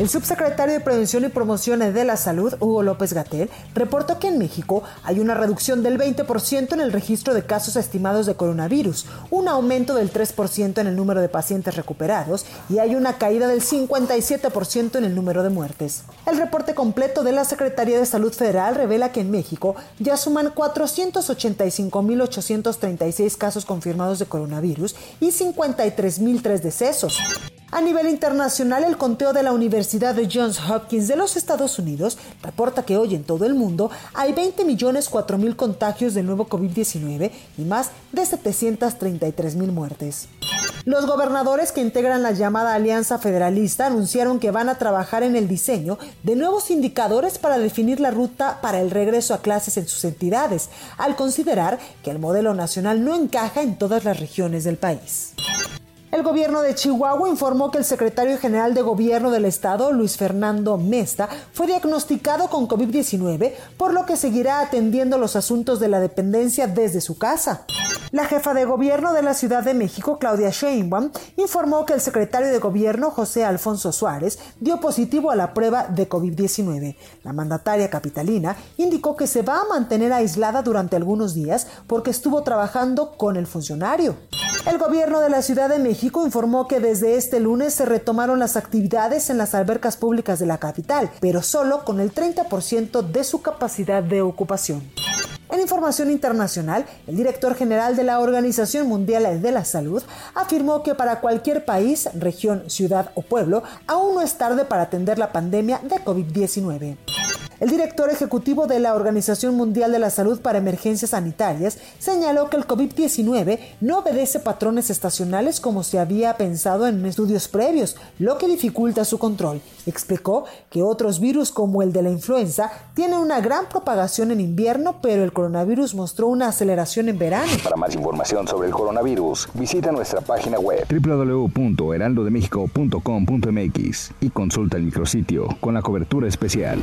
El subsecretario de Prevención y Promoción de la Salud, Hugo López Gatel, reportó que en México hay una reducción del 20% en el registro de casos estimados de coronavirus, un aumento del 3% en el número de pacientes recuperados y hay una caída del 57% en el número de muertes. El reporte completo de la Secretaría de Salud Federal revela que en México ya suman 485.836 casos confirmados de coronavirus y 53.003 decesos. A nivel internacional, el conteo de la Universidad de Johns Hopkins de los Estados Unidos reporta que hoy en todo el mundo hay 20 millones 4 mil contagios del nuevo COVID-19 y más de 733 mil muertes. Los gobernadores que integran la llamada Alianza Federalista anunciaron que van a trabajar en el diseño de nuevos indicadores para definir la ruta para el regreso a clases en sus entidades, al considerar que el modelo nacional no encaja en todas las regiones del país. El gobierno de Chihuahua informó que el secretario general de gobierno del estado, Luis Fernando Mesta, fue diagnosticado con COVID-19, por lo que seguirá atendiendo los asuntos de la dependencia desde su casa. La jefa de gobierno de la Ciudad de México, Claudia Sheinbaum, informó que el secretario de gobierno, José Alfonso Suárez, dio positivo a la prueba de COVID-19. La mandataria capitalina indicó que se va a mantener aislada durante algunos días porque estuvo trabajando con el funcionario. El gobierno de la Ciudad de México informó que desde este lunes se retomaron las actividades en las albercas públicas de la capital, pero solo con el 30% de su capacidad de ocupación. En información internacional, el director general de la Organización Mundial de la Salud afirmó que para cualquier país, región, ciudad o pueblo, aún no es tarde para atender la pandemia de COVID-19. El director ejecutivo de la Organización Mundial de la Salud para Emergencias Sanitarias señaló que el COVID-19 no obedece patrones estacionales como se había pensado en estudios previos, lo que dificulta su control. Explicó que otros virus como el de la influenza tienen una gran propagación en invierno, pero el coronavirus mostró una aceleración en verano. Para más información sobre el coronavirus, visita nuestra página web www.heraldodemexico.com.mx y consulta el micrositio con la cobertura especial.